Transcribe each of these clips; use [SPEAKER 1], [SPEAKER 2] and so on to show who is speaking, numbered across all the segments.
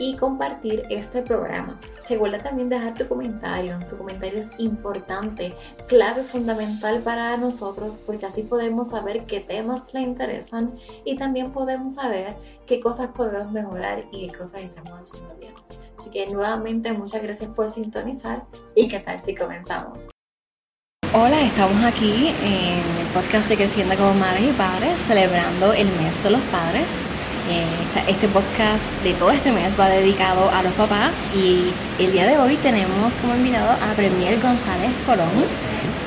[SPEAKER 1] y compartir este programa. Recuerda también dejar tu comentario. Tu comentario es importante, clave fundamental para nosotros porque así podemos saber qué temas le interesan y también podemos saber qué cosas podemos mejorar y qué cosas estamos haciendo bien. Así que nuevamente muchas gracias por sintonizar y qué tal si comenzamos. Hola, estamos aquí en el podcast de Creciendo como Madres y Padres, celebrando el mes de los padres. Eh, este podcast de todo este mes va dedicado a los papás y el día de hoy tenemos como invitado a Premier González Colón.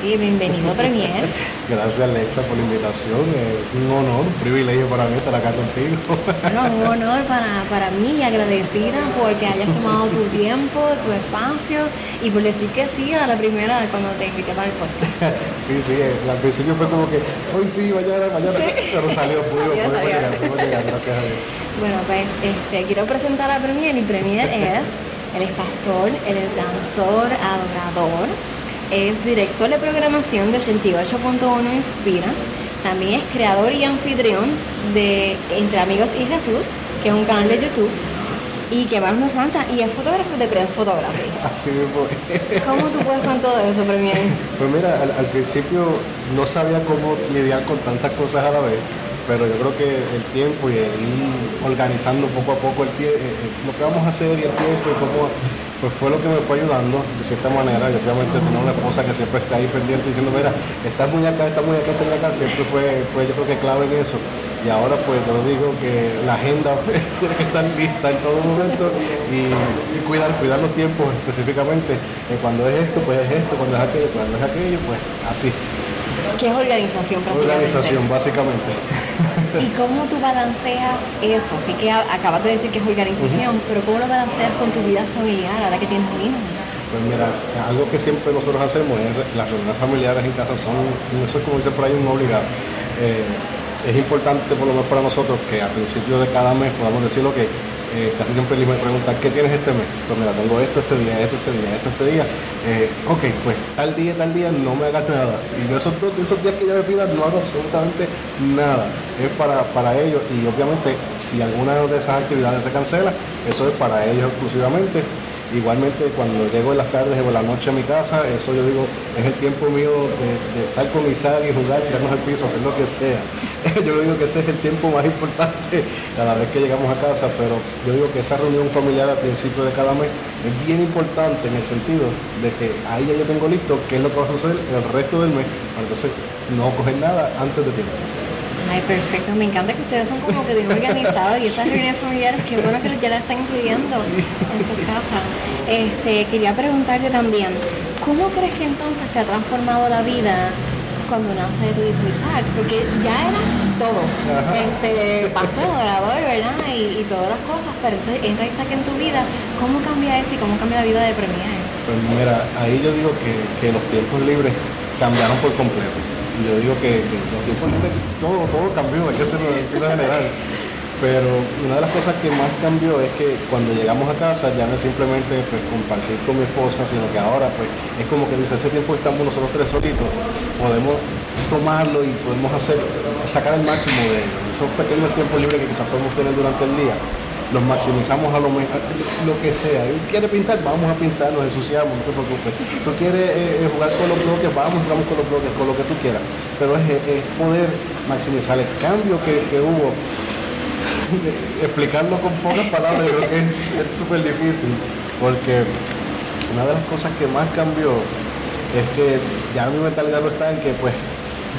[SPEAKER 1] Sí, bienvenido Premier.
[SPEAKER 2] Gracias Alexa por la invitación, es un honor, un privilegio para mí estar acá contigo.
[SPEAKER 1] Bueno, un honor para, para mí y agradecida porque hayas tomado tu tiempo, tu espacio y por decir que sí a la primera cuando te invité para el podcast.
[SPEAKER 2] sí, sí, al principio fue como que hoy sí, mañana, mañana, pero salió, pudimos, llegar, pudimos llegar, gracias a Dios.
[SPEAKER 1] Bueno, pues este, quiero presentar a Premier y Premier es, él es pastor, él es danzor, adorador, es director de programación de 88.1 Inspira, también es creador y anfitrión de Entre Amigos y Jesús, que es un canal de YouTube y que más nos falta, y es fotógrafo de Press Photography.
[SPEAKER 2] Así mismo.
[SPEAKER 1] ¿Cómo tú puedes con todo eso, Premier?
[SPEAKER 2] Pues mira, al, principio no sabía cómo lidiar con tantas cosas a la vez, pero yo creo que el tiempo y el ir organizando poco a poco el tiempo, eh, eh, lo que vamos a hacer y el tiempo y cómo, pues fue lo que me fue ayudando de cierta manera. Y obviamente tener una esposa que siempre está ahí pendiente diciendo, mira, estás muy acá, estás muy acá, estás muy acá, siempre fue, fue yo creo que clave en eso. Y ahora pues yo digo que la agenda tiene que estar lista en todo momento y, cuidar, cuidar los tiempos específicamente. Eh, cuando es esto, pues es esto, cuando es aquello, pues cuando es aquello, pues así.
[SPEAKER 1] ¿Qué es organización
[SPEAKER 2] Organización, básicamente.
[SPEAKER 1] ¿Y cómo tú balanceas eso? Sí que acabas de decir que es organización, pero ¿cómo lo balanceas con tu vida familiar ahora que tienes un hijo?
[SPEAKER 2] Pues mira, algo que siempre nosotros hacemos es las reuniones familiares en casa son, eso es como dice por ahí, un obligado. Eh, es importante por lo menos para nosotros que al principio de cada mes podamos decir lo que eh, casi siempre me pregunta, ¿qué tienes este mes? Pues mira, tengo esto este día, esto este día, esto este día. Eh, ok, pues tal día, tal día no me hagas nada. Y de esos, esos días que ya me pidan no hago absolutamente nada. Es para, para ellos y obviamente si alguna de esas actividades se cancela, eso es para ellos exclusivamente. Igualmente cuando llego en las tardes o en la noche a mi casa, eso yo digo, es el tiempo mío de, estar con Isaac y jugar, tirarnos al piso, hacer lo que sea. yo digo que ese es el tiempo más importante cada vez que llegamos a casa, pero yo digo que esa reunión familiar al principio de cada mes es bien importante en el sentido de que ahí ya yo tengo listo qué es lo que va a suceder el resto del mes, para entonces no coger nada antes de tiempo.
[SPEAKER 1] Ay, perfecto. Me encanta que ustedes son como que bien organizados y esas reuniones familiares, qué bueno que ya la están incluyendo en su casa. Este, quería preguntarte también, ¿cómo crees que entonces te ha transformado la vida cuando nace tu hijo Isaac? Porque ya eras todo, este, pastor, adorador, ¿verdad? Y, todas las cosas, pero entonces entra Isaac en tu vida, ¿cómo cambia eso y cómo cambia la vida de Premier?
[SPEAKER 2] Pues mira, ahí yo digo que, que los tiempos libres cambiaron por completo yo digo que, los tiempos libres, todo, todo cambió, hay que hacerlo, decirlo general. Pero una de las cosas que más cambió es que cuando llegamos a casa ya no es simplemente pues, compartir con mi esposa, sino que ahora pues es como que dice, ese tiempo estamos nosotros tres solitos, podemos tomarlo y podemos hacer, sacar el máximo de ellos. Esos pequeños tiempos libres que quizás podemos tener durante el día, los maximizamos a lo mejor, lo que sea. Él quiere pintar, vamos a pintar, nos ensuciamos, no te preocupes. Tú quieres eh, eh, jugar con los bloques, vamos, jugamos con los bloques, con lo que tú quieras. Pero es, poder maximizar el cambio que, hubo. Explicarlo con pocas palabras, creo que es súper difícil, porque una de las cosas que más cambió es que ya mi mentalidad no está en que pues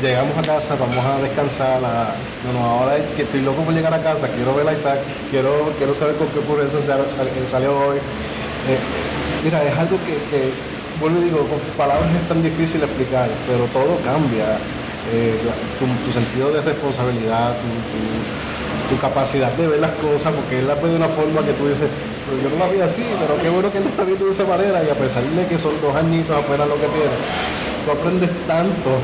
[SPEAKER 2] llegamos a casa, vamos a descansar, a, bueno, ahora que estoy loco por llegar a casa, quiero ver a Isaac, quiero, quiero saber con qué ocurrencia salió hoy. Eh, mira, es algo que, que, vuelvo y digo, con palabras es tan difícil explicar, pero todo cambia. Eh, tu, sentido de responsabilidad, tu, capacidad de ver las cosas, porque él las ve de una forma que tú dices, pero yo no la vi así, pero qué bueno que él está viendo de esa manera, y a pesar de que son dos añitos apenas lo que tiene, tú aprendes tanto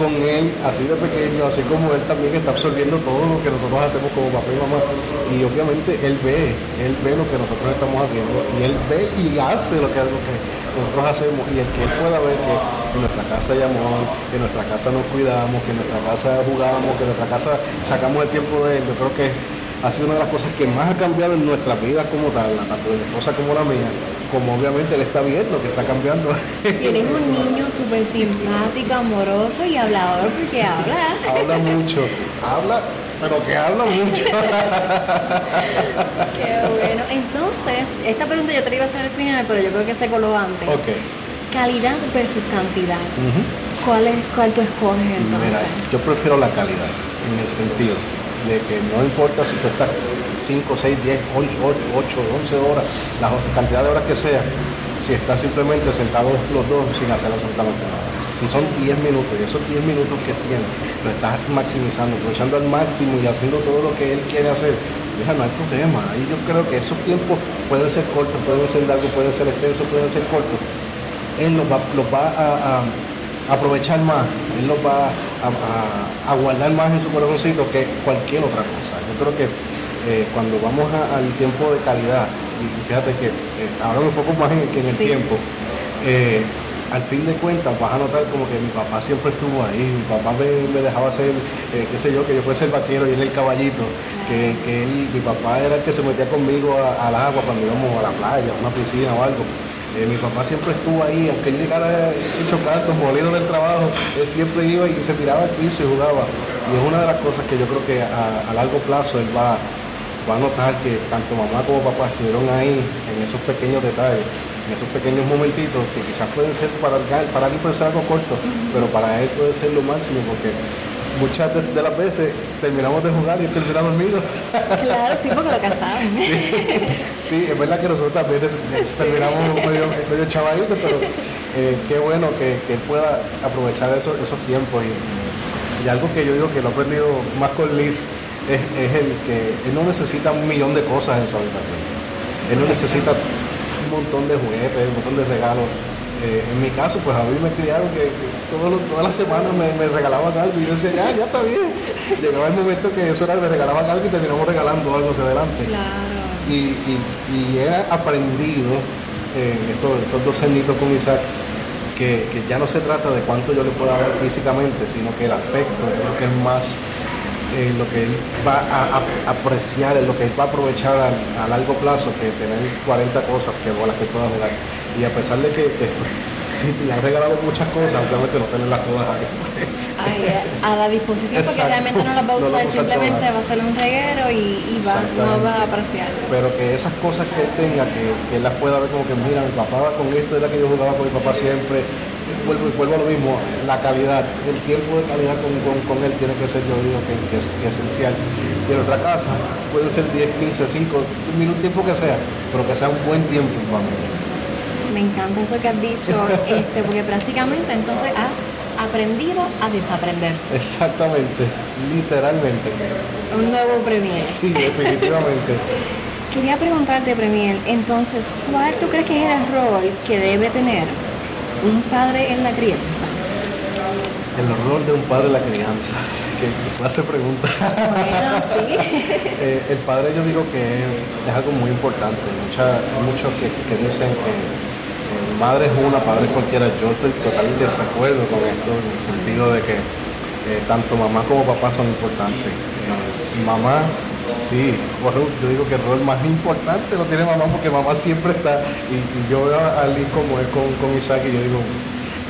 [SPEAKER 2] con él así de pequeño, así como él también está absorbiendo todo lo que nosotros hacemos como papá y mamá. Y obviamente él ve, él ve lo que nosotros estamos haciendo y él ve y hace lo que, nosotros hacemos y el que él pueda ver que en nuestra casa hay que en nuestra casa nos cuidamos, que en nuestra casa jugamos, que en nuestra casa sacamos el tiempo de él, yo creo que ha sido una de las cosas que más ha cambiado en nuestra vida como tal, tanto de esposa como la mía, como obviamente él está viendo que está cambiando.
[SPEAKER 1] Y él es un niño súper simpático, amoroso y hablador porque habla.
[SPEAKER 2] Habla mucho, habla, pero que habla mucho.
[SPEAKER 1] Qué bueno. Entonces, esta pregunta yo te la iba a hacer al final, pero yo creo que se coló antes.
[SPEAKER 2] Okay.
[SPEAKER 1] Calidad versus cantidad. ¿Cuál es cuál tú escoges entonces? Mira,
[SPEAKER 2] yo prefiero la calidad en el sentido de que no importa si tú estás 5, 6, 10, 8, 8, 11 horas, la cantidad de horas que sea, si estás simplemente sentados los dos sin hacer absolutamente nada. Si son 10 minutos y esos 10 minutos que tienes lo estás maximizando, aprovechando al máximo y haciendo todo lo que él quiere hacer, deja, no hay problema. Y yo creo que esos tiempos pueden ser cortos, pueden ser largos, pueden ser extensos, pueden ser cortos. Él los va, los va a aprovechar más, él nos va a, guardar más en su corazoncito que cualquier otra cosa. Yo creo que eh, cuando vamos al tiempo de calidad, y fíjate que eh, ahora me enfoco más en, que en el tiempo, eh, al fin de cuentas vas a notar como que mi papá siempre estuvo ahí, mi papá me, dejaba hacer, qué sé yo, que yo fuese el vaquero y él el caballito, que, mi papá era el que se metía conmigo al agua cuando íbamos a la playa, a una piscina o algo. Eh, mi papá siempre estuvo ahí, aunque él llegara hecho cantos, molido del trabajo, él siempre iba y se tiraba al piso y jugaba. Y es una de las cosas que yo creo que a, largo plazo él va, va, a notar que tanto mamá como papá estuvieron ahí en esos pequeños detalles, en esos pequeños momentitos que quizás pueden ser para, para alguien puede ser algo corto, pero para él puede ser lo máximo porque muchas de, las veces terminamos de jugar y él termina dormido.
[SPEAKER 1] Claro, sí, porque lo cansaban.
[SPEAKER 2] Sí, es verdad que nosotros también terminamos medio, medio chavaditos, pero eh, qué bueno que, que, él pueda aprovechar esos, esos tiempos. Y, algo que yo digo que lo he aprendido más con Liz es, es el que él no necesita un millón de cosas en su habitación. Él no necesita un montón de juguetes, un montón de regalos eh, en mi caso, pues a mí me criaron que, todas las semanas me, regalaban algo y yo decía, ya, ya está bien. Llegaba el momento que eso era, me regalaban algo y terminamos regalando algo hacia adelante. Y, he aprendido eh, estos, dos añitos con Isaac que, ya no se trata de cuánto yo le pueda dar físicamente, sino que el afecto es lo que es más eh, lo que él va a, apreciar, es lo que él va a aprovechar a, largo plazo que tener 40 cosas que, las que pueda jugar y a pesar de que, le han regalado muchas cosas, obviamente no tenerlas todas
[SPEAKER 1] ahí. a la disposición porque realmente no las va a usar, simplemente va a ser un reguero y, va, no va a apreciar.
[SPEAKER 2] Pero que esas cosas que él tenga, que, que él las pueda ver como que, mira, mi papá va con esto, era que yo jugaba con mi papá siempre, vuelvo, vuelvo a lo mismo, la calidad, el tiempo de calidad con, con, él tiene que ser, yo digo, que, es, esencial. Y en otra casa puede ser 10, 15, 5, un minuto, tiempo que sea, pero que sea un buen tiempo familia
[SPEAKER 1] me encanta eso que has dicho, este, porque prácticamente entonces has aprendido a desaprender.
[SPEAKER 2] Exactamente, literalmente.
[SPEAKER 1] Un nuevo Premier.
[SPEAKER 2] Sí, definitivamente.
[SPEAKER 1] Quería preguntarte, Premier, entonces, ¿cuál tú crees que es el rol que debe tener un padre en la crianza?
[SPEAKER 2] El rol de un padre en la crianza. Que clase pregunta.
[SPEAKER 1] Bueno, sí.
[SPEAKER 2] Eh, el padre yo digo que es, algo muy importante. Mucha, muchos que dicen que madre es una, padre es cualquiera. Yo estoy totalmente de desacuerdo con esto, en el sentido de que eh, tanto mamá como papá son importantes. Eh, mamá Sí, yo digo que el rol más importante lo tiene mamá porque mamá siempre está, y, yo veo a Lee como es con, con Isaac y yo digo,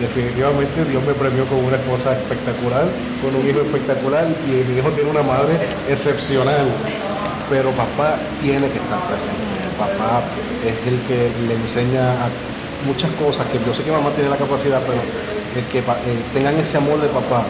[SPEAKER 2] definitivamente Dios me premió con una esposa espectacular, con un hijo espectacular y mi hijo tiene una madre excepcional. Pero papá tiene que estar presente. Papá es el que le enseña a muchas cosas que yo sé que mamá tiene la capacidad, pero el que tengan ese amor de papá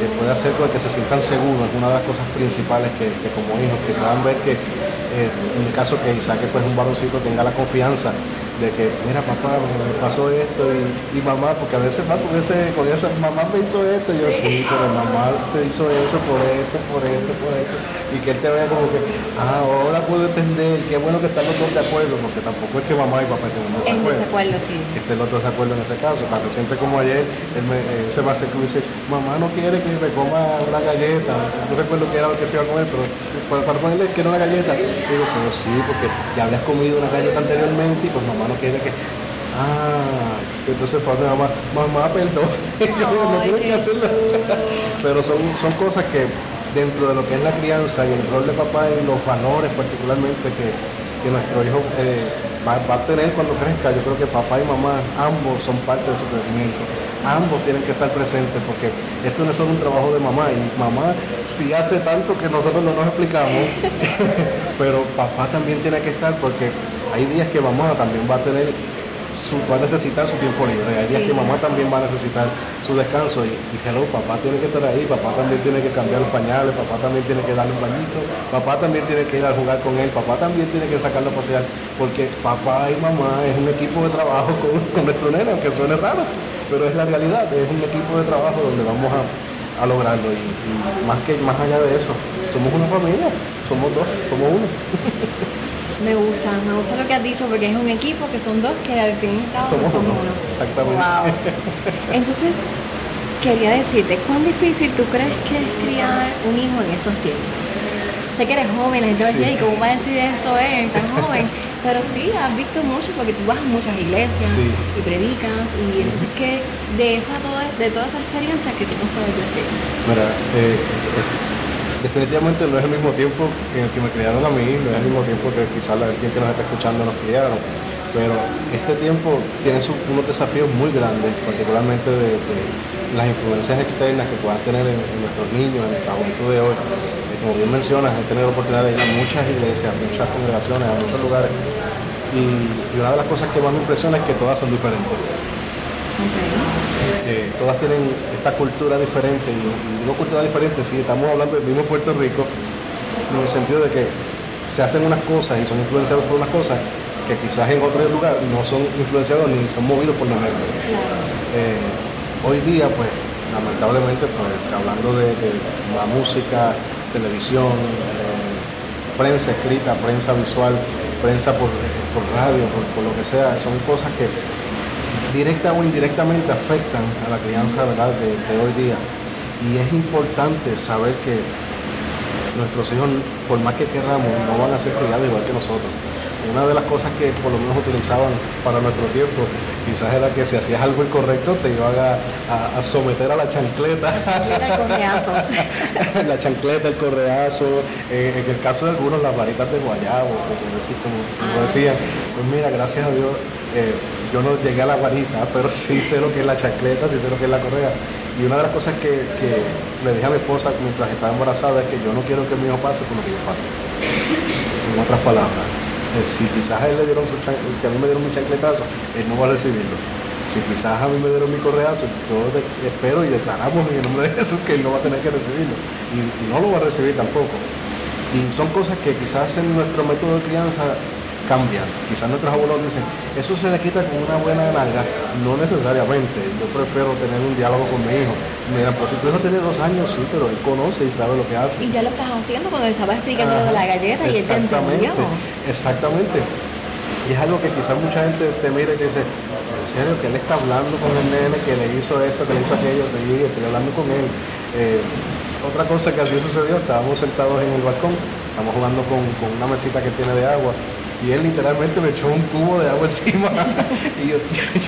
[SPEAKER 2] eh, puede hacer con que se sientan seguros, una de las cosas principales que, como hijos, que puedan ver que eh, en el caso que Isaac pues un varoncito tenga la confianza de que, mira papá, me pasó esto y, mamá, porque a veces va con ese, con esa, mamá me hizo esto, y yo sí, pero mamá te hizo eso por esto, por esto, por esto, y que él te vea como que, ah, ahora puedo entender, qué bueno que están los dos de acuerdo, porque tampoco es que mamá y papá estén en
[SPEAKER 1] desacuerdo. sí.
[SPEAKER 2] Que estén los dos de acuerdo en ese caso, para siempre como ayer, él, me, se va a hacer que dice, mamá no quiere que me coma una galleta, no recuerdo qué era lo que se iba a comer, pero para, ponerle que era una galleta, digo, pero sí, porque ya habías comido una galleta anteriormente y pues mamá no quiere que. Ah, entonces fue mamá, mamá, perdón, no que hacerlo. Pero son, son cosas que dentro de lo que es la crianza y el rol de papá y los valores particularmente que, nuestro hijo eh, va, va, a tener cuando crezca, yo creo que papá y mamá ambos son parte de su crecimiento. Ambos tienen que estar presentes porque esto no es solo un trabajo de mamá y mamá si hace tanto que nosotros no nos explicamos, pero papá también tiene que estar porque hay días que mamá también va a tener su, va a necesitar su tiempo libre. Hay días que mamá también va a necesitar su descanso y, y hello, papá tiene que estar ahí, papá también tiene que cambiar los pañales, papá también tiene que darle un bañito, papá también tiene que ir a jugar con él, papá también tiene que sacarlo a pasear, porque papá y mamá es un equipo de trabajo con, nuestro nene, aunque suene raro, pero es la realidad, es un equipo de trabajo donde vamos a, lograrlo y, y más que más allá de eso, somos una familia, somos dos, somos uno.
[SPEAKER 1] Me gusta, me gusta lo que has dicho porque es un equipo que son dos que al fin y al cabo somos, uno.
[SPEAKER 2] Exactamente.
[SPEAKER 1] Entonces, quería decirte, ¿cuán difícil tú crees que es criar un hijo en estos tiempos? Sé que eres joven, la gente va a decir, ¿y cómo va a decir eso él, tan joven? Pero sí, has visto mucho porque tú vas a muchas iglesias y predicas. Y entonces, ¿qué de, esa, toda, de toda esa experiencia que tú nos puedes decir?
[SPEAKER 2] Mira, eh, definitivamente no es el mismo tiempo en el que me criaron a mí, no es el mismo tiempo que quizás alguien que nos está escuchando nos criaron, pero este tiempo tiene unos desafíos muy grandes, particularmente de, las influencias externas que puedan tener en, nuestros niños, en nuestra juventud de hoy. Eh, como bien mencionas, he tenido la oportunidad de ir a muchas iglesias, muchas congregaciones, a muchos lugares, y, una de las cosas que más me impresiona es que todas son diferentes todas tienen esta cultura diferente, y, no cultura diferente, si estamos hablando del mismo Puerto Rico, en el sentido de que se hacen unas cosas y son influenciados por unas cosas que quizás en otro lugar no son influenciados ni son movidos por los medios. Eh, hoy día, pues, lamentablemente, pues, hablando de, la música, televisión, eh, prensa escrita, prensa visual, prensa por, radio, por, lo que sea, son cosas que directa o indirectamente afectan a la crianza De, de, hoy día. Y es importante saber que nuestros hijos, por más que queramos, no van a ser criados igual que nosotros. Una de las cosas que por lo menos utilizaban para nuestro tiempo, quizás era que si hacías algo incorrecto te iban a, someter a la chancleta.
[SPEAKER 1] La chancleta, el correazo.
[SPEAKER 2] la chancleta, el correazo. Eh, en el caso de algunos, las varitas de guayabo, como, como, ah. decían. Pues mira, gracias a Dios. Eh, yo no llegué a la varita, pero sí sé lo que es la chancleta, sí sé lo que es la correa. Y una de las cosas que, le dije a mi esposa mientras estaba embarazada es que yo no quiero que mi hijo pase por lo que yo pase. En otras palabras, eh, si quizás a él le dieron su si a mí me dieron mi chancletazo, él no va a recibirlo. Si quizás a mí me dieron mi correazo, yo espero y declaramos en el nombre de Jesús que él no va a tener que recibirlo. Y no lo va a recibir tampoco. Y son cosas que quizás en nuestro método de crianza cambian. Quizás nuestros abuelos dicen, eso se le quita con una buena nalga. No necesariamente. Yo prefiero tener un diálogo con mi hijo. Mira, pues si tu hijo tiene dos años, sí, pero él conoce y sabe lo que hace.
[SPEAKER 1] Y ya lo estás haciendo cuando él estaba explicando lo de la galleta y él te entendió.
[SPEAKER 2] Exactamente. Y es algo que quizás mucha gente te mire y te dice, en serio, que él está hablando con el nene, que le hizo esto, que le hizo aquello, sí, estoy hablando con él. Eh, otra cosa que así sucedió, estábamos sentados en el balcón, estamos jugando con, con una mesita que tiene de agua y él literalmente me echó un cubo de agua encima y yo,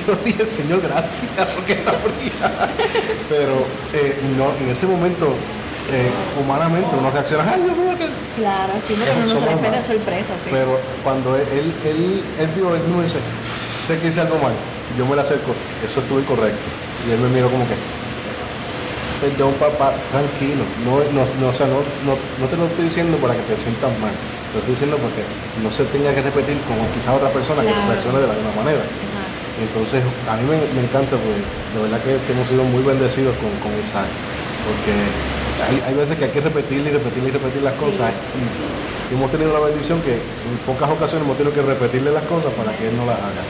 [SPEAKER 2] yo, dije, Señor, gracias, porque está fría. Pero eh, no, en ese momento, eh, humanamente uno reacciona, ay Dios mío,
[SPEAKER 1] Claro, sí, pero no se le espera sorpresa, sí.
[SPEAKER 2] Pero cuando él, él, él, vio, él mismo dice, sé que hice algo mal, yo me le acerco, eso estuvo incorrecto. Y él me miró como que, perdón papá, tranquilo, no, no, no, o sea, no, no, no te lo estoy diciendo para que te sientas mal, lo estoy diciendo porque no se tenga que repetir como quizá otra persona que reaccione de la misma manera. Entonces, a mí me, encanta, pues, de verdad que hemos sido muy bendecidos con, con Isaac, porque hay, hay, veces que hay que repetir y repetir y repetir las cosas. Y hemos tenido la bendición que en pocas ocasiones hemos tenido que repetirle las cosas para que él no las haga.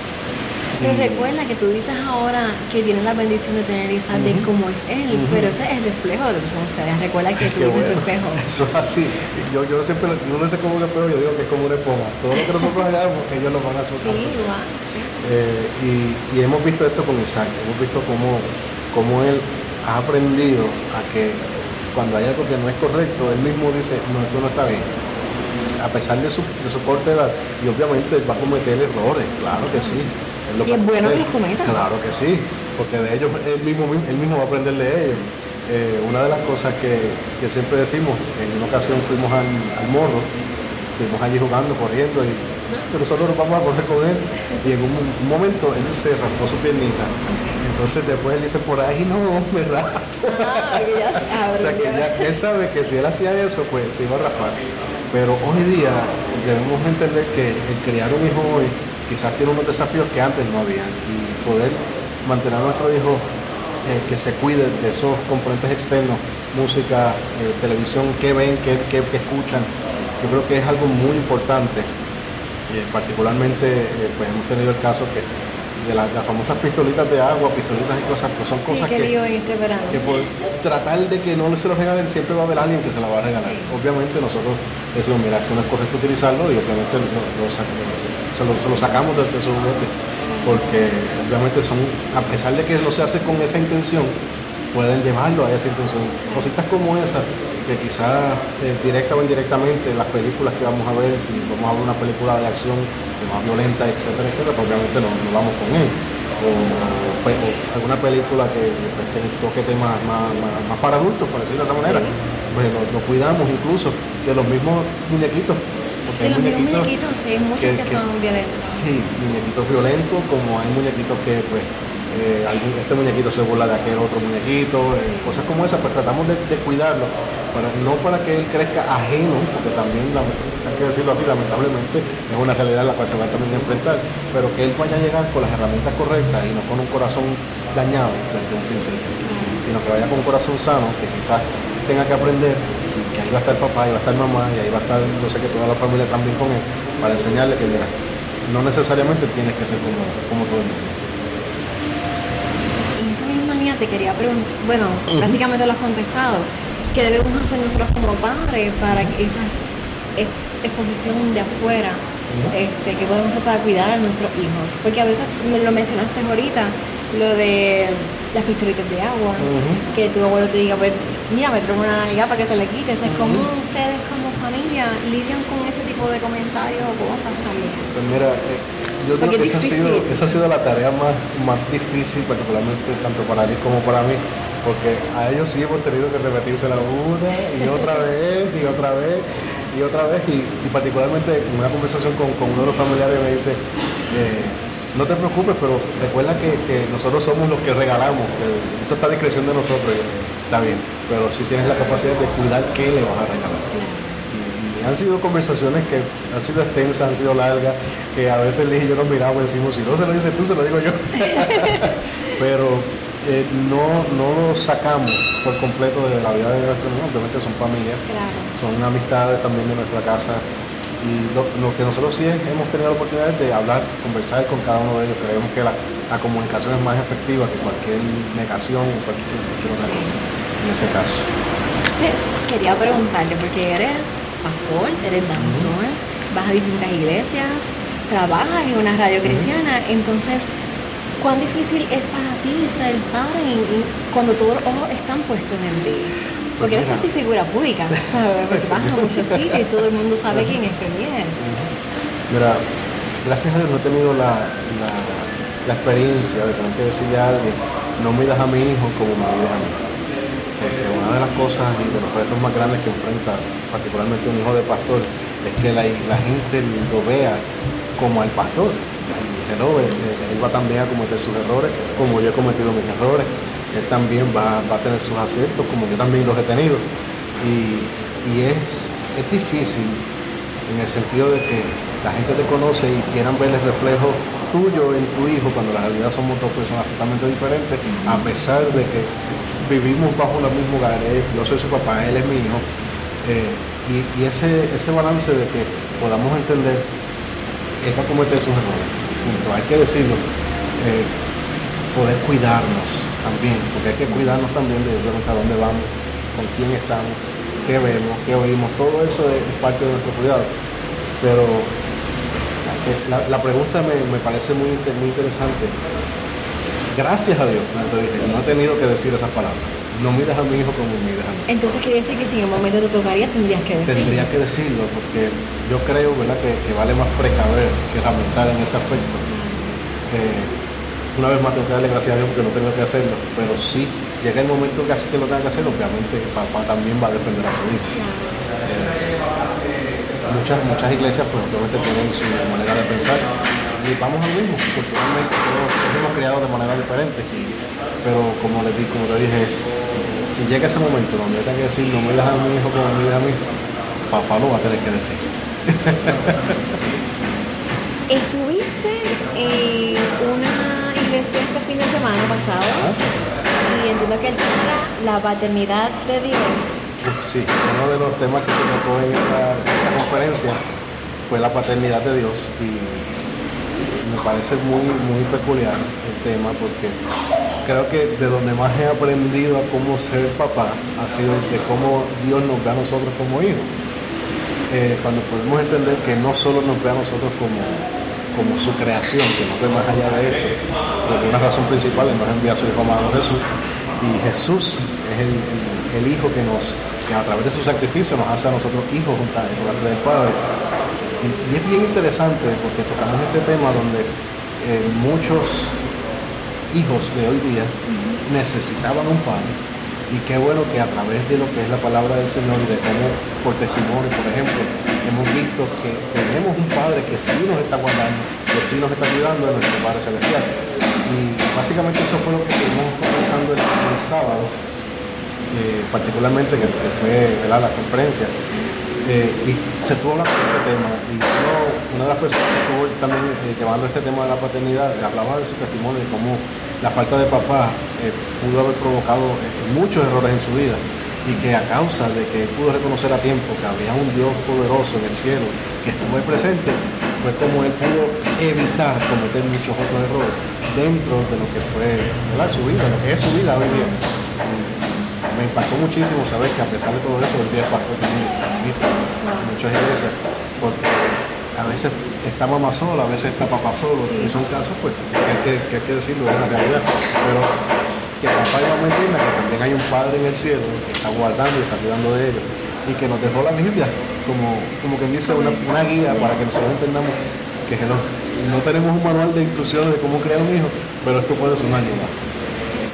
[SPEAKER 1] Pero recuerda que tú dices ahora que tienes la bendición de tener esa de cómo es él, pero ese es el reflejo de lo que son ustedes. Recuerda que tú eres tu espejo.
[SPEAKER 2] Eso es así. Yo, yo siempre, yo no sé cómo un espejo, yo digo que es como una esponja. Todo lo que nosotros hagamos, ellos lo van a hacer.
[SPEAKER 1] Sí, igual, sí.
[SPEAKER 2] Eh, y, y, hemos visto esto con Isaac, hemos visto cómo, cómo él ha aprendido a que cuando hay algo que no es correcto, él mismo dice, no, esto no está bien a pesar de su, de su corta edad, y obviamente va a cometer errores, claro que sí,
[SPEAKER 1] y es bueno que los cometa.
[SPEAKER 2] Claro que sí, porque de ellos él mismo, él mismo va a aprender de ellos. Eh, una de las cosas que, siempre decimos, en una ocasión fuimos al, morro, estuvimos allí jugando, corriendo, y nosotros vamos a correr con él, y en un, momento él se raspó su piernita. Entonces después él dice, por ahí no, me raspo. Ah, o sea que ya, él sabe que si él hacía eso, pues se iba a raspar. Pero hoy día debemos entender que el criar un hijo hoy quizás tiene unos desafíos que antes no había y poder mantener a nuestro hijo eh, que se cuide de esos componentes externos, música, eh, televisión, qué ven, qué, escuchan, yo creo que es algo muy importante. Eh, particularmente, pues hemos tenido el caso que de las famosas pistolitas de agua, pistolitas y cosas, pues son cosas
[SPEAKER 1] que, este
[SPEAKER 2] que por tratar de que no se los regalen, siempre va a haber alguien que se la va a regalar. Obviamente nosotros decimos, mira, esto no es correcto utilizarlo y obviamente lo, lo, se lo, sacamos de, su juguete, porque obviamente son, a pesar de que no se hace con esa intención, pueden llevarlo a esa intención. Cositas como esas, que quizás eh, directa o indirectamente las películas que vamos a ver, si vamos a ver una película de acción más violenta, etcétera, etcétera, pues obviamente no, vamos con él. Pues, o, alguna película que, pues, que toque temas más, más, para adultos, por decirlo de esa manera, pues lo, cuidamos incluso de los mismos muñequitos
[SPEAKER 1] de los mismos muñequitos, sí, muchos que, son violentos.
[SPEAKER 2] Sí, muñequitos violentos, como hay muñequitos que, pues, eh, este muñequito se burla de aquel otro muñequito, eh, cosas como esas, pues tratamos de, cuidarlo, pero no para que él crezca ajeno, porque también, hay que decirlo así, lamentablemente, es una realidad en la cual se va a enfrentar, pero que él vaya a llegar con las herramientas correctas y no con un corazón dañado desde un principio, sino que vaya con un corazón sano, que quizás tenga que aprender que ahí va a estar papá, ahí va a estar mamá, y ahí va a estar, no sé, que toda la familia también con él, para enseñarle que, no necesariamente tienes que ser como, como todo el mundo.
[SPEAKER 1] En esa misma línea te quería preguntar, bueno, prácticamente lo has contestado, ¿qué debemos hacer nosotros como padres para que esa exposición de afuera, este, que podemos hacer para cuidar a nuestros hijos? Porque a veces, lo mencionaste ahorita, lo de las pistolitas de agua, que tu abuelo te diga, pues mira, me traigo una nalga para que se le quite. es como ustedes como familia lidian con ese tipo de comentarios o cosas también?
[SPEAKER 2] Pues mira, eh, yo creo que esa ha, sido, esa ha sido la tarea más, más difícil, particularmente tanto para él como para mí, porque a ellos sí hemos tenido que repetirse la una y otra vez y otra vez y otra vez. Y, particularmente en una conversación con, con, uno de los familiares me dice eh, no te preocupes, pero recuerda que, nosotros somos los que regalamos, eso está a discreción de nosotros, está bien, pero si tienes la capacidad de cuidar qué le vas a regalar. Han sido conversaciones que han sido extensas, han sido largas, que a veces Liz y yo nos miramos y decimos, si no se lo dices tú, se lo digo yo. pero eh, no, no lo sacamos por completo de la vida de nuestros niños, obviamente son familias, son amistades también de nuestra casa y lo, que nosotros sí hemos tenido la oportunidad de hablar, conversar con cada uno de ellos. Creemos que la, comunicación es más efectiva que cualquier negación o cualquier, otra cosa en ese caso.
[SPEAKER 1] Quería preguntarle, porque eres pastor, eres danzor, vas a distintas iglesias, trabajas en una radio cristiana, entonces, ¿cuán difícil es para ti ser padre cuando todos los ojos están puestos en ti? Porque eres casi figura pública, ¿sabes? Porque vas a muchos sitios y todo el mundo sabe quién es Premier.
[SPEAKER 2] Mira, gracias a Dios no he tenido la, la, experiencia de tener que decirle a alguien, no miras a mi hijo como me miras a mí. Porque una de las cosas y de los retos más grandes que enfrenta particularmente un hijo de pastor es que la, gente lo vea como al pastor. él, va también a cometer sus errores como yo he cometido mis errores. Él también va, a tener sus aciertos como yo también los he tenido. Y, es, es difícil en el sentido de que la gente te conoce y quieran ver el reflejo tuyo en tu hijo cuando la realidad somos dos personas totalmente diferentes, a pesar de que vivimos bajo el mismo hogar, eh, yo soy su papá, él es mi hijo, eh, y, ese, ese balance de que podamos entender, él va a cometer sus errores, hay que decirlo, eh, poder cuidarnos también, porque hay que cuidarnos también de, hasta dónde vamos, con quién estamos, qué vemos, qué oímos, todo eso es parte de nuestro cuidado. Pero eh, la, pregunta me, parece muy, muy interesante. Gracias a Dios, como te dije, no he tenido que decir esas palabras. No miras a mi hijo como miras a mí.
[SPEAKER 3] Entonces quiere decir que si en el momento te tocaría tendrías que decirlo.
[SPEAKER 2] Tendría que decirlo, porque yo creo ¿verdad? Que, vale más precaver que lamentar en ese aspecto. Eh, una vez más tengo que darle gracias a Dios porque no tengo que hacerlo, pero sí llega el momento que, que lo tenga que hacer, obviamente papá también va a defender a su hijo. Eh, muchas, muchas iglesias pues obviamente tienen su manera de pensar y vamos al mismo, hemos criado de manera diferente, pero como le di, como te dije, si llega ese momento donde tenga que decir no me das a mi hijo como me das a mí, papá lo va a tener que decir.
[SPEAKER 3] Estuviste en una iglesia este fin de semana pasado y entiendo que el tema era la paternidad de Dios.
[SPEAKER 2] Sí, uno de los temas que se tocó en esa, conferencia fue la paternidad de Dios y me parece muy, muy peculiar el tema porque creo que de donde más he aprendido a cómo ser papá ha sido de cómo Dios nos ve a nosotros como hijos. Eh, cuando podemos entender que no solo nos ve a nosotros como, como su creación, que nos ve más allá de esto, porque una razón principal es nos envía a su Hijo amado Jesús, y Jesús es el, el Hijo que nos que a través de su sacrificio nos hace a nosotros hijos junto del Padre. Y, es bien interesante porque tocamos este tema donde eh, muchos hijos de hoy día necesitaban un padre y qué bueno que a través de lo que es la palabra del Señor y de cómo por testimonio, por ejemplo, hemos visto que tenemos un Padre que sí nos está guardando, que sí nos está cuidando de nuestro Padre Celestial. Y básicamente eso fue lo que estuvimos conversando el sábado eh, particularmente que, fue la conferencia, eh, y se tuvo hablando de este tema. Y una de las personas que estuvo también eh, llevando este tema de la paternidad hablaba de su testimonio y cómo la falta de papá pudo haber provocado muchos errores en su vida. Y que a causa de que pudo reconocer a tiempo que había un Dios poderoso en el cielo que estuvo ahí presente, fue como él pudo evitar cometer muchos otros errores dentro de lo que fue su vida, lo que es su vida hoy día me impactó muchísimo saber que a pesar de todo eso, el día pastor también en muchas iglesias, porque a veces está mamá sola, a veces está papá solo, y son casos pues que hay que, que, hay que decirlo, es la realidad, pero que papá y mamá entienda que también hay un Padre en el cielo que está guardando y está cuidando de ellos, y que nos dejó la Biblia como, como que dice una, una guía para que nosotros entendamos que no, no tenemos un manual de instrucciones de cómo crear un hijo, pero esto puede ser una ayuda.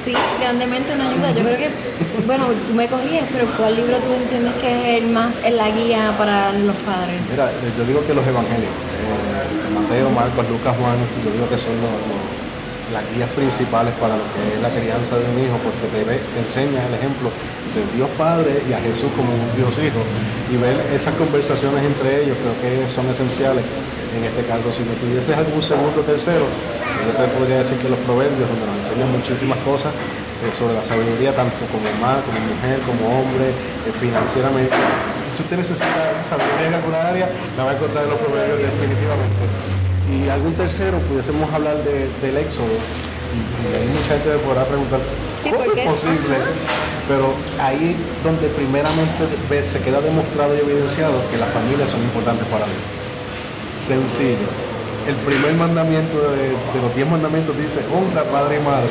[SPEAKER 3] Sí, grandemente una ayuda. Yo creo que, bueno, tú me corrías, pero ¿cuál libro tú entiendes que es el más en la guía para los padres?
[SPEAKER 2] Mira, yo digo que los evangelios, eh, Mateo, Marcos, Lucas, Juan, yo digo que son las guías principales para lo que es la crianza de un hijo, porque te, te enseña el ejemplo de Dios Padre y a Jesús como un Dios Hijo. Y ver esas conversaciones entre ellos creo que son esenciales en este caso. Si me tuvieses algún segundo o tercero, yo te podría decir que los proverbios, donde nos enseñan muchísimas cosas eh, sobre la sabiduría, tanto como madre, como mujer, como hombre, eh, financieramente. Si usted necesita sabiduría en alguna área, la va a encontrar en los proverbios definitivamente. Y algún tercero, pudiésemos hablar del éxodo. Y, hay mucha gente que podrá preguntar, ¿cómo es posible? Pero ahí donde primeramente se queda demostrado y evidenciado que las familias son importantes para Dios. Sencillo el primer mandamiento de, los diez mandamientos dice, honra padre y madre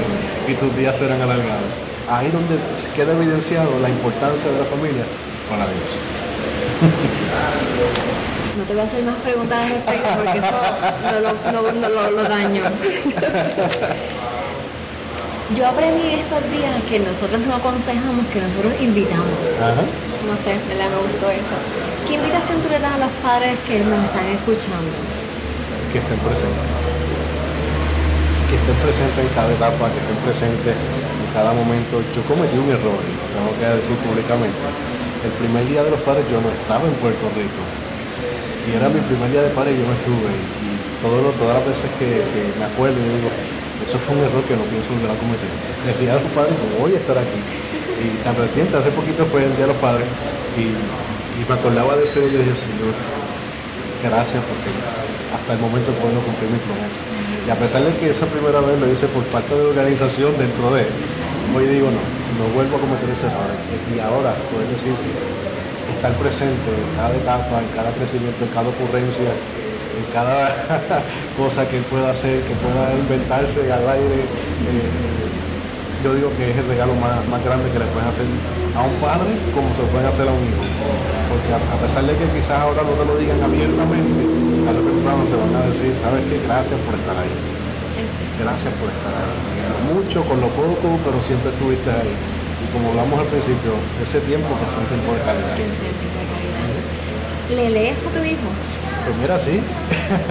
[SPEAKER 2] y tus días serán alargados. Ahí donde queda evidenciado la importancia de la familia para Dios.
[SPEAKER 3] No te voy a hacer más preguntas al respecto porque eso no, lo daño.
[SPEAKER 1] Yo aprendí estos días que nosotros no aconsejamos, que nosotros invitamos.
[SPEAKER 2] Ajá.
[SPEAKER 1] No sé, ¿verdad? me gustó eso. ¿Qué invitación tú le das a los padres que nos están escuchando?
[SPEAKER 2] Que estén presentes. Que estén presentes en cada etapa, que estén presentes en cada momento. Yo cometí un error, y lo tengo que decir públicamente. El primer día de los padres yo no estaba en Puerto Rico. Y era mi primer día de padres y yo no estuve. Y todas las veces que, me acuerdo, yo digo, eso fue un error que no pienso volver a cometer. El día de los padres voy a estar aquí. Y tan reciente, hace poquito fue el día de los padres. Y me acordaba de ese día yo dije, Señor, gracias porque hasta el momento puedo cumplir mi promesa. Y a pesar de que esa primera vez lo hice por falta de organización dentro de, hoy digo no, no vuelvo a cometer ese error. Y ahora poder decir estar presente en cada etapa, en cada crecimiento, en cada ocurrencia, en cada cosa que él pueda hacer, que pueda inventarse al aire. eh, yo digo que es el regalo más, más grande que le pueden hacer a un padre como se lo pueden hacer a un hijo. Porque a, a pesar de que quizás ahora no te lo digan abiertamente, tarde o temprano te van a decir, sabes qué, gracias por estar ahí. Gracias por estar ahí. Lo mucho, con lo poco, pero siempre estuviste ahí. Y como hablamos al principio, ese tiempo que es un tiempo de calidad.
[SPEAKER 1] ¿Le lees a tu hijo?
[SPEAKER 2] Pues mira, sí.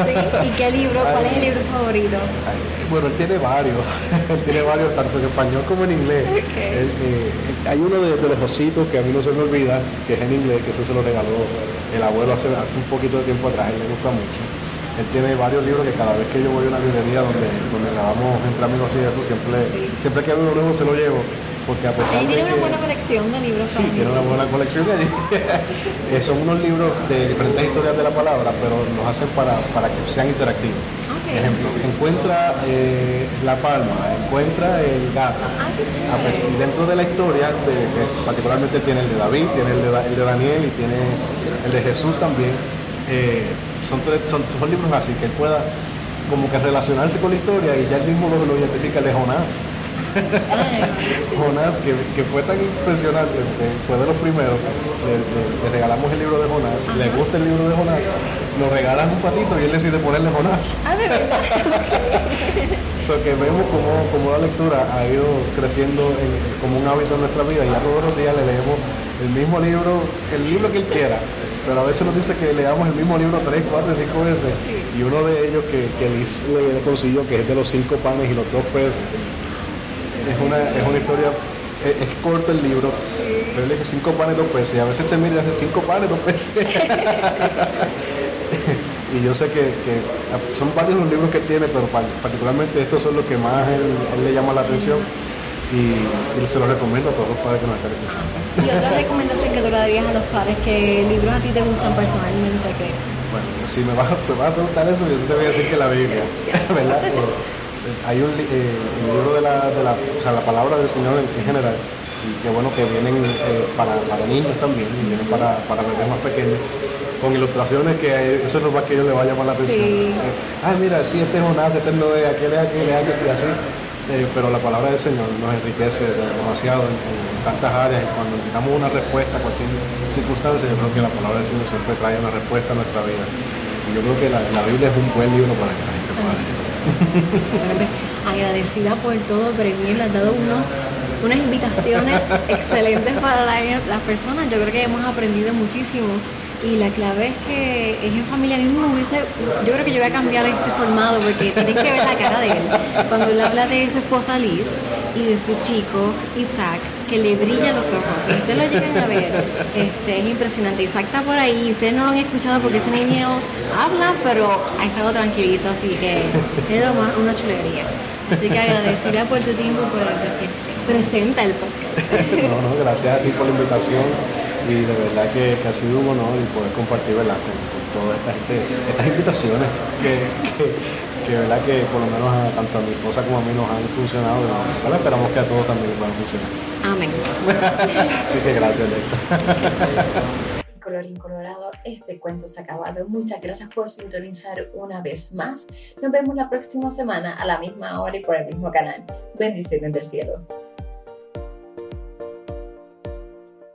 [SPEAKER 1] Sí. ¿Y qué libro? ¿Cuál es el libro favorito?
[SPEAKER 2] Bueno, él tiene varios, él tiene varios, tanto en español como en inglés. Él, eh, hay uno de, de los ositos que a mí no se me olvida, que es en inglés, que ese se lo regaló el abuelo hace, hace un poquito de tiempo atrás, y le gusta mucho. Él tiene varios libros que cada vez que yo voy a una librería donde, donde grabamos entre amigos y eso, siempre,
[SPEAKER 1] Sí.
[SPEAKER 2] siempre que veo uno nuevo se lo llevo, porque a pesar
[SPEAKER 1] Ahí
[SPEAKER 2] de
[SPEAKER 1] tiene una
[SPEAKER 2] que-
[SPEAKER 1] buena colección de libros.
[SPEAKER 2] Sí, tiene una buena colección allí. Eh, son unos libros de diferentes historias de la palabra, pero los hacen para, para que sean interactivos. Ejemplo, encuentra eh, la palma, encuentra el gato.
[SPEAKER 1] Ah.
[SPEAKER 2] A dentro de la historia, de- de- particularmente tiene el de David, tiene el de, Da- el de Daniel y tiene el de Jesús también. Eh, son, son, son libros así que él pueda como que relacionarse con la historia y ya él mismo lo, lo identifica el de Jonás. Jonás, que, que fue tan impresionante, fue de los primeros, le, le- le regalamos el libro de Jonás, le gusta el libro de Jonás, nos regalan un patito y él decide ponerle Jonás.
[SPEAKER 1] Ah, de verdad.
[SPEAKER 2] So que vemos como, como la lectura ha ido creciendo en- como un hábito en nuestra vida y ya todos los días le leemos el mismo libro, el libro que él quiera, pero a veces nos dice que leamos el mismo libro tres, cuatro, cinco veces y uno de ellos que, que Liz le consiguió, que es de los cinco panes y los dos peces, es una, es una historia, es, es corto el libro, pero él dice cinco panes, dos peces, y a veces te mira y hace cinco panes, dos peces. y yo sé que, que son varios los libros que tiene, pero pa- particularmente estos son los que más él, él le llama la atención y, y se los recomiendo a todos los padres que nos están escuchando.
[SPEAKER 1] ¿Y otra recomendación que tú le darías a los padres? ¿Qué libros a ti te gustan personalmente? que
[SPEAKER 2] Bueno, si me vas, a, me vas a preguntar eso, yo te voy a decir que la Biblia, ¿verdad? Eh, hay un eh, el libro de la, de la, o sea, la palabra del Señor en, en general, y qué bueno que vienen eh, para, para niños también, y vienen para, para bebés más pequeños, con ilustraciones que eh, eso es lo más que ellos les va a llamar la atención.
[SPEAKER 1] Sí.
[SPEAKER 2] Ah, mira, sí, este es Jonás, este es Noé, aquel es aquel, aquel, y así. Eh, pero la palabra del Señor nos enriquece demasiado en, en tantas áreas y cuando necesitamos una respuesta a cualquier circunstancia, yo creo que la palabra del Señor siempre trae una respuesta a nuestra vida. Y yo creo que la, la Biblia es un buen libro para que la gente pueda leer.
[SPEAKER 1] Agradecida por todo, Premier, le has dado unos, unas invitaciones excelentes para la- las personas. Yo creo que hemos aprendido muchísimo y la clave es que es en familiarismo. Hubiese, yo creo que yo voy a cambiar este formado porque tienen que ver la cara de él. Cuando él habla de su esposa Liz y de su chico Isaac, que le brillan los ojos. Si ustedes lo llegan a ver, este, es impresionante. Isaac está por ahí, ustedes no lo han escuchado porque ese niño habla, pero ha estado tranquilito, así que es lo más- una chulería. Así que agradecida por tu tiempo por decir, presenta el podcast.
[SPEAKER 2] No, no, gracias a ti por la invitación y de verdad que, ha sido un honor poder compartir con, todas estas, gente- estas invitaciones que, que, verdad que por lo menos tanto a mi esposa como a mí nos han funcionado ¿verdad? esperamos que a todos también les puedan funcionar. Así que gracias Alexa.
[SPEAKER 4] Colorín colorado, este cuento se ha acabado. Muchas gracias por sintonizar una vez más. Nos vemos la próxima semana a la misma hora y por el mismo canal. Bendiciones del cielo.